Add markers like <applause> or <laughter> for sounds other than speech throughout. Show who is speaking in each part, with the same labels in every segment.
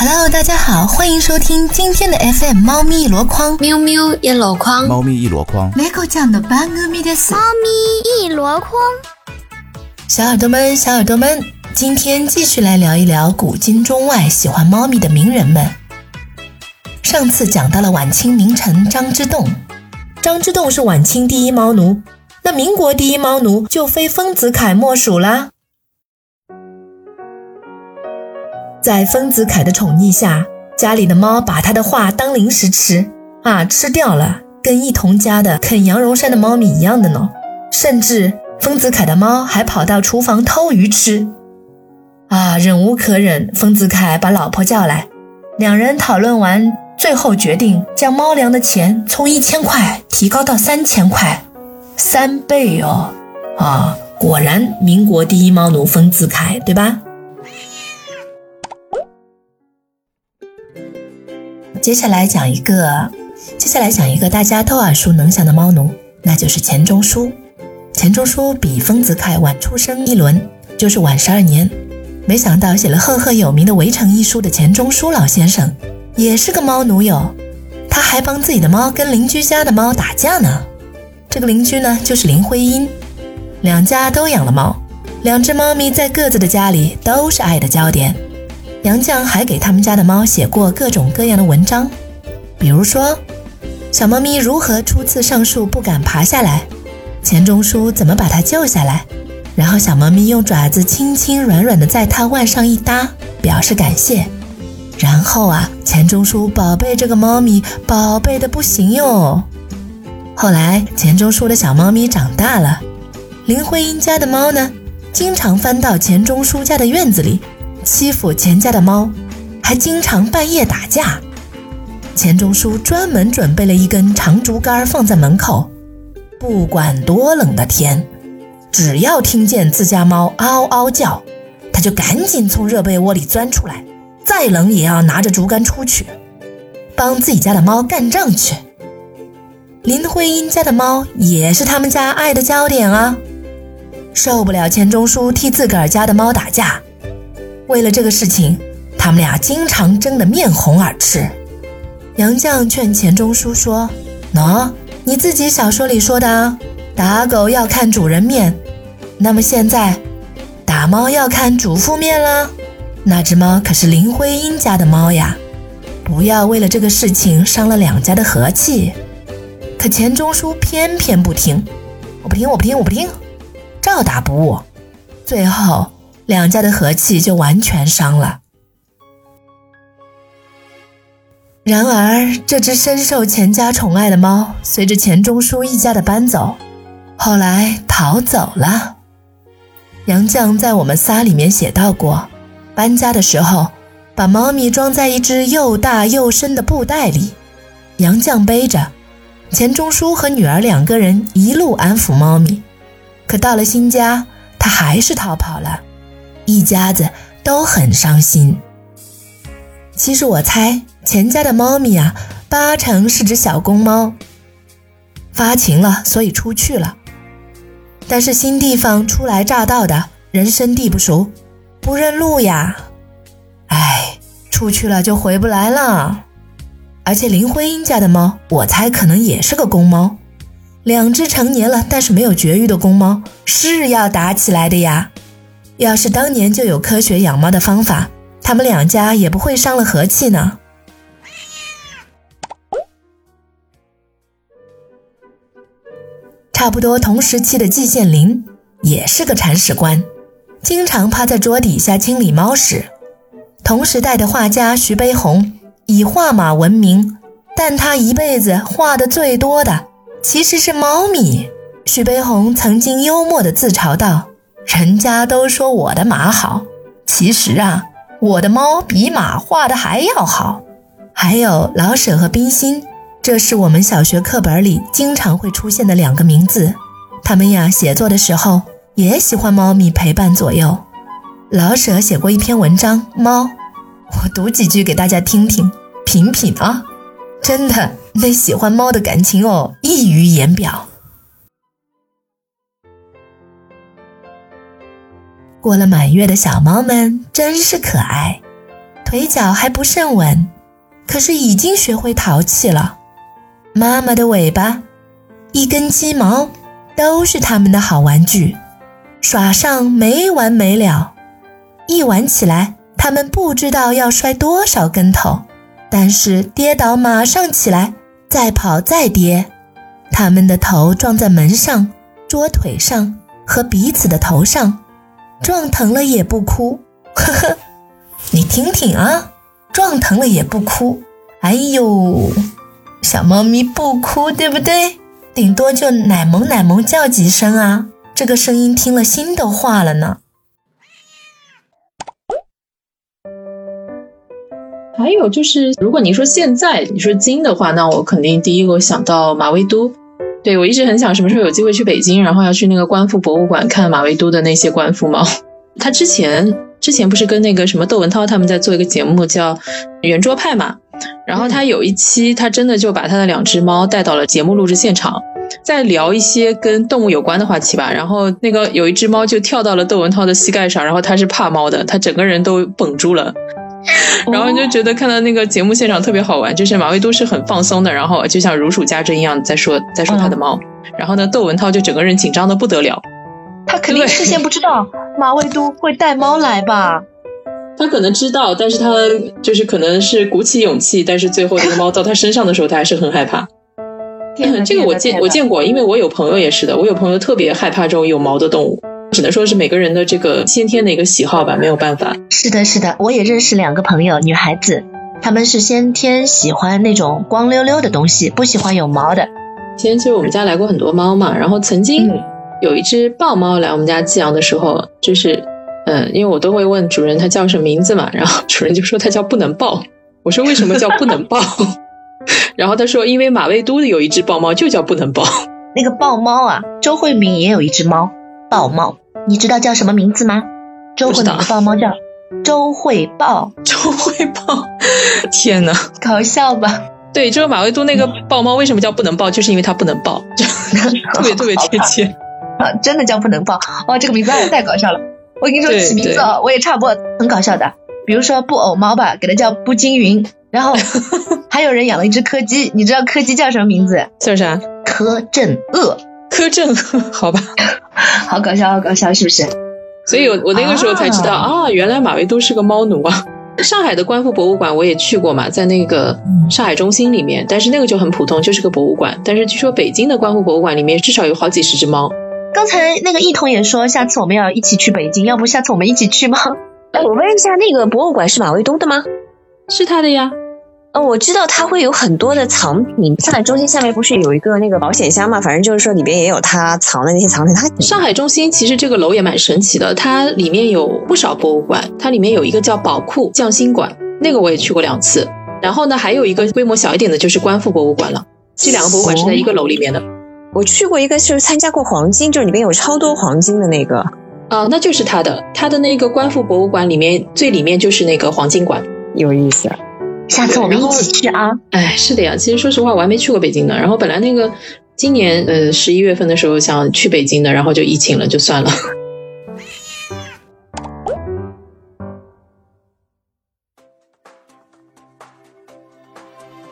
Speaker 1: Hello，大家好，欢迎收听今天的 FM 猫咪一箩筐，
Speaker 2: 喵喵一箩筐，
Speaker 3: 猫咪一箩筐。
Speaker 1: 猫ちゃんの番組です。
Speaker 4: 猫咪一箩筐，
Speaker 1: 小耳朵们，小耳朵们，今天继续来聊一聊古今中外喜欢猫咪的名人们。上次讲到了晚清名臣张之洞，张之洞是晚清第一猫奴，那民国第一猫奴就非丰子恺莫属啦。 在丰子恺的宠溺下，家里的猫把他的画当零食吃啊，吃掉了，跟一同家的啃羊绒衫的猫咪一样的呢。甚至丰子恺的猫还跑到厨房偷鱼吃啊！忍无可忍，丰子恺把老婆叫来，两人讨论完，最后决定将猫粮的钱从一千块提高到三千块，三倍哦！啊，果然民国第一猫奴丰子恺，对吧？接下来讲一个，接下来讲一个大家都耳熟能详的猫奴，那就是钱钟书。钱钟书比丰子恺晚出生一轮，就是晚十二年。没想到写了赫赫有名的《围城》一书的钱钟书老先生，也是个猫奴友。他还帮自己的猫跟邻居家的猫打架呢。这个邻居呢，就是林徽因。两家都养了猫，两只猫咪在各自的家里都是爱的焦点。杨绛还给他们家的猫写过各种各样的文章，比如说，小猫咪如何初次上树不敢爬下来，钱钟书怎么把它救下来，然后小猫咪用爪子轻轻软软的在它腕上一搭，表示感谢，然后啊，钱钟书宝贝这个猫咪，宝贝的不行哟。后来钱钟书的小猫咪长大了，林徽因家的猫呢，经常翻到钱钟书家的院子里。欺负钱家的猫，还经常半夜打架。钱钟书专门准备了一根长竹竿放在门口，不管多冷的天，只要听见自家猫嗷嗷叫，他就赶紧从热被窝里钻出来，再冷也要拿着竹竿出去，帮自己家的猫干仗去。林徽因家的猫也是他们家爱的焦点啊，受不了钱钟书替自个儿家的猫打架。为了这个事情，他们俩经常争得面红耳赤。杨绛劝钱钟书说：“喏，你自己小说里说的，打狗要看主人面，那么现在打猫要看主妇面了。那只猫可是林徽因家的猫呀，不要为了这个事情伤了两家的和气。”可钱钟书偏偏不听，我不听，我不听，我不听，照打不误。最后。两家的和气就完全伤了。然而，这只深受钱家宠爱的猫，随着钱钟书一家的搬走，后来逃走了。杨绛在《我们仨》里面写到过，搬家的时候，把猫咪装在一只又大又深的布袋里，杨绛背着，钱钟书和女儿两个人一路安抚猫咪。可到了新家，他还是逃跑了。一家子都很伤心。其实我猜，钱家的猫咪啊，八成是只小公猫，发情了，所以出去了。但是新地方初来乍到的，人生地不熟，不认路呀。哎，出去了就回不来了。而且林徽因家的猫，我猜可能也是个公猫。两只成年了但是没有绝育的公猫，是要打起来的呀。要是当年就有科学养猫的方法，他们两家也不会伤了和气呢。差不多同时期的季羡林也是个铲屎官，经常趴在桌底下清理猫屎。同时代的画家徐悲鸿以画马闻名，但他一辈子画的最多的其实是猫咪。徐悲鸿曾经幽默地自嘲道。人家都说我的马好，其实啊，我的猫比马画的还要好。还有老舍和冰心，这是我们小学课本里经常会出现的两个名字。他们呀，写作的时候也喜欢猫咪陪伴左右。老舍写过一篇文章《猫》，我读几句给大家听听，品品啊，真的，那喜欢猫的感情哦，溢于言表。过了满月的小猫们真是可爱，腿脚还不甚稳，可是已经学会淘气了。妈妈的尾巴、一根鸡毛，都是他们的好玩具，耍上没完没了。一玩起来，他们不知道要摔多少跟头，但是跌倒马上起来，再跑再跌。他们的头撞在门上、桌腿上和彼此的头上，撞疼了也不哭。呵呵。你听听啊，撞疼了也不哭，哎呦，小猫咪不哭，对不对？顶多就奶萌奶萌叫几声啊，这个声音听了心都化了呢。
Speaker 2: 还有就是，如果你说现在你说金的话，那我肯定第一个想到马未都。对我一直很想什么时候有机会去北京，然后要去那个观复博物馆看马未都的那些观复猫。他之前。之前不是跟那个什么窦文涛他们在做一个节目叫《圆桌派》嘛，然后他有一期他真的就把他的两只猫带到了节目录制现场，在聊一些跟动物有关的话题吧。然后那个有一只猫就跳到了窦文涛的膝盖上，然后他是怕猫的，他整个人都绷住了。然后你就觉得看到那个节目现场特别好玩，就是马未都是很放松的，然后就像如数家珍一样在说在说他的猫，然后呢窦文涛就整个人紧张的不得了。
Speaker 1: 他肯定事先不知道马未都会带猫来吧？<laughs>
Speaker 2: 他可能知道，但是他就是可能是鼓起勇气，但是最后那个猫到他身上的时候，他还是很害怕。天 <laughs> 这个我见我见过，因为我有朋友也是的，我有朋友特别害怕这种有毛的动物，只能说是每个人的这个先天的一个喜好吧，没有办法。
Speaker 1: 是的，是的，我也认识两个朋友，女孩子，她们是先天喜欢那种光溜溜的东西，不喜欢有毛的。
Speaker 2: 前其实我们家来过很多猫嘛，然后曾经。有一只豹猫来我们家寄养的时候，就是，嗯，因为我都会问主人它叫什么名字嘛，然后主人就说它叫不能抱。我说为什么叫不能抱？<laughs> 然后他说因为马未都的有一只豹猫就叫不能抱。
Speaker 1: 那个豹猫啊，周慧敏也有一只猫，豹猫，你知道叫什么名字吗？周慧敏的豹猫叫 <laughs> 周慧豹。
Speaker 2: 周慧豹，天哪，
Speaker 1: 搞笑吧？
Speaker 2: 对，就是马未都那个豹猫为什么叫不能抱？就是因为它不能抱，<laughs> 特别特别贴切 <laughs> 啊。
Speaker 1: 真的叫不能抱哇！这个名字也太搞笑了。我跟你说起名字哦，我也差不多很搞笑的。比如说布偶猫吧，给它叫布金云。然后还有人养了一只柯基，你知道柯基叫什么名字？
Speaker 2: 叫啥？
Speaker 1: 柯震恶。
Speaker 2: 柯震，<laughs> 好吧。
Speaker 1: 好搞笑，好搞笑，是不是？
Speaker 2: 所以我我那个时候才知道啊，原来马未都是个猫奴啊。上海的观复博物馆我也去过嘛，在那个上海中心里面，但是那个就很普通，就是个博物馆。但是据说北京的观复博物馆里面至少有好几十只猫。
Speaker 1: 刚才那个一彤也说，下次我们要一起去北京，要不下次我们一起去吗？
Speaker 3: 哎，我问一下，那个博物馆是马未都的吗？
Speaker 2: 是他的呀。
Speaker 3: 哦，我知道它会有很多的藏品。上海中心下面不是有一个那个保险箱嘛？反正就是说里边也有他藏的那些藏品。它
Speaker 2: 上海中心其实这个楼也蛮神奇的，它里面有不少博物馆。它里面有一个叫宝库匠心馆，那个我也去过两次。然后呢，还有一个规模小一点的，就是观复博物馆了。这两个博物馆是在一个楼里面的。
Speaker 3: 我去过一个，就是参加过黄金，就是里面有超多黄金的那个，
Speaker 2: 啊，那就是他的，他的那个观复博物馆里面最里面就是那个黄金馆，
Speaker 3: 有意思，
Speaker 1: 下次我们一起去啊！
Speaker 2: 哎，是的呀，其实说实话我还没去过北京呢，然后本来那个今年呃十一月份的时候想去北京的，然后就疫情了，就算了。<laughs>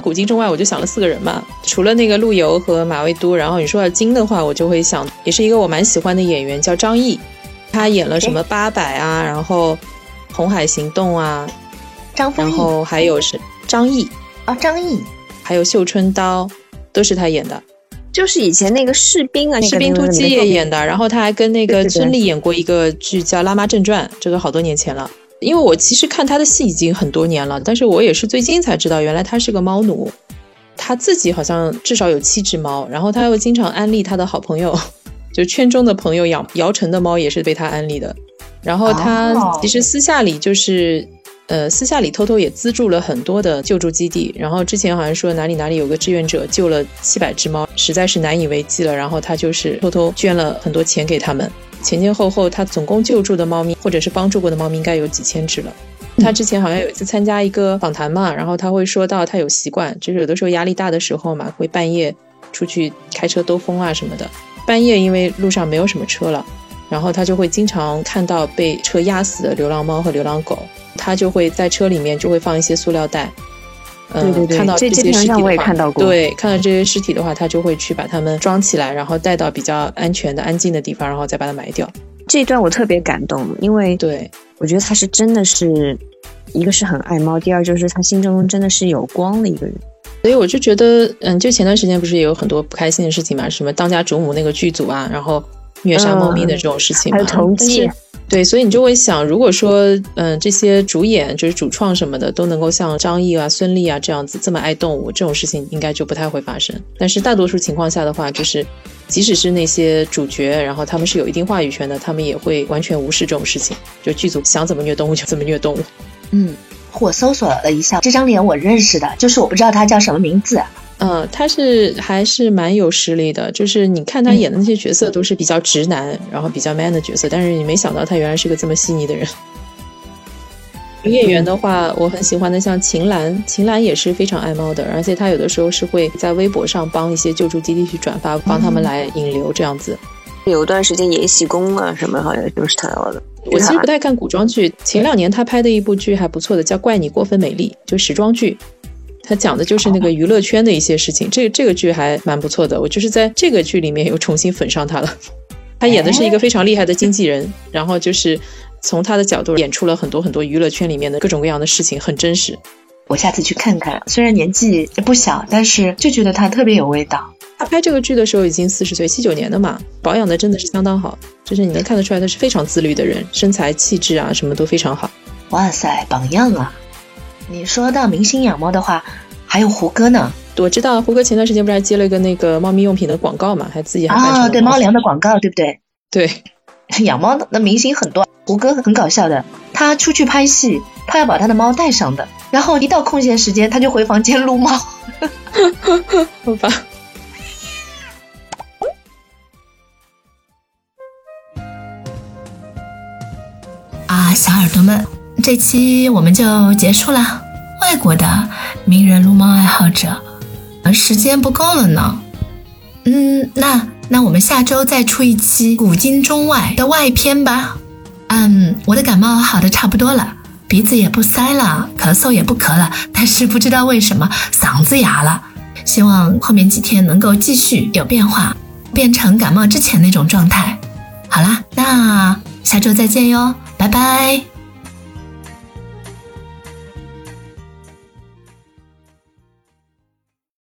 Speaker 2: 古今中外，我就想了四个人嘛，除了那个陆游和马未都，然后你说到金的话，我就会想，也是一个我蛮喜欢的演员，叫张译，他演了什么八佰啊，然后红海行动啊，
Speaker 1: 张丰
Speaker 2: 然后还有是张译。
Speaker 1: 啊，张译，
Speaker 2: 还有绣春刀，都是他演的，
Speaker 3: 就是以前那个士兵啊，
Speaker 2: 士兵突击也演的，然后他还跟那个孙俪演过一个剧叫《辣妈正传》，这个好多年前了。因为我其实看他的戏已经很多年了，但是我也是最近才知道，原来他是个猫奴，他自己好像至少有七只猫，然后他又经常安利他的好朋友，<laughs> 就圈中的朋友养姚晨的猫也是被他安利的，然后他其实私下里就是，呃，私下里偷偷也资助了很多的救助基地，然后之前好像说哪里哪里有个志愿者救了七百只猫，实在是难以为继了，然后他就是偷偷捐了很多钱给他们。前前后后，他总共救助的猫咪，或者是帮助过的猫咪，应该有几千只了。他之前好像有一次参加一个访谈嘛，然后他会说到，他有习惯，就是有的时候压力大的时候嘛，会半夜出去开车兜风啊什么的。半夜因为路上没有什么车了，然后他就会经常看到被车压死的流浪猫和流浪狗，他就会在车里面就会放一些塑料袋。
Speaker 3: 对对对，
Speaker 2: 看到
Speaker 3: 这
Speaker 2: 些尸体
Speaker 3: 我也看到过。
Speaker 2: 对，看到这些尸体的话，他就会去把它们装起来，然后带到比较安全的、安静的地方，然后再把它埋掉。
Speaker 3: 这一段我特别感动，因为
Speaker 2: 对
Speaker 3: 我觉得他是真的是一个是很爱猫，第二就是他心中真的是有光的一个人。
Speaker 2: 所以我就觉得，嗯，就前段时间不是也有很多不开心的事情嘛？什么当家主母那个剧组啊，然后虐杀猫咪的这种事情，
Speaker 3: 还有同期。
Speaker 2: 对，所以你就会想，如果说，嗯，这些主演就是主创什么的都能够像张译啊、孙俪啊这样子这么爱动物，这种事情应该就不太会发生。但是大多数情况下的话，就是即使是那些主角，然后他们是有一定话语权的，他们也会完全无视这种事情，就剧组想怎么虐动物就怎么虐动物。
Speaker 1: 嗯，我搜索了一下，这张脸我认识的，就是我不知道他叫什么名字。
Speaker 2: 嗯，他是还是蛮有实力的，就是你看他演的那些角色都是比较直男，然后比较 man 的角色，但是你没想到他原来是个这么细腻的人。女演员的话，我很喜欢的像秦岚，秦岚也是非常爱猫的，而且她有的时候是会在微博上帮一些救助基地去转发，帮他们来引流这样子。
Speaker 3: 有段时间《延禧宫》啊什么，好像就是他的。
Speaker 2: 我其实不太看古装剧，前两年她拍的一部剧还不错的，叫《怪你过分美丽》，就时装剧。他讲的就是那个娱乐圈的一些事情，这这个剧还蛮不错的。我就是在这个剧里面又重新粉上他了。<laughs> 他演的是一个非常厉害的经纪人，然后就是从他的角度演出了很多很多娱乐圈里面的各种各样的事情，很真实。
Speaker 1: 我下次去看看。虽然年纪不小，但是就觉得他特别有味道。
Speaker 2: 他拍这个剧的时候已经四十岁，七九年的嘛，保养的真的是相当好，就是你能看得出来他是非常自律的人，身材气质啊什么都非常好。
Speaker 1: 哇塞，榜样啊！你说到明星养猫的话，还有胡歌呢。
Speaker 2: 我知道胡歌前段时间不是还接了一个那个猫咪用品的广告嘛，还自己还啊，
Speaker 1: 对猫粮的广告，对不对？
Speaker 2: 对，<laughs>
Speaker 1: 养猫的明星很多。胡歌很搞笑的，他出去拍戏，他要把他的猫带上的，然后一到空闲时间，他就回房间撸猫。<laughs>
Speaker 2: 好吧。
Speaker 1: 啊，小耳朵们。这期我们就结束了。外国的名人撸猫爱好者，时间不够了呢。嗯，那那我们下周再出一期古今中外的外篇吧。嗯，我的感冒好的差不多了，鼻子也不塞了，咳嗽也不咳了，但是不知道为什么嗓子哑了。希望后面几天能够继续有变化，变成感冒之前那种状态。好啦，那下周再见哟，拜拜。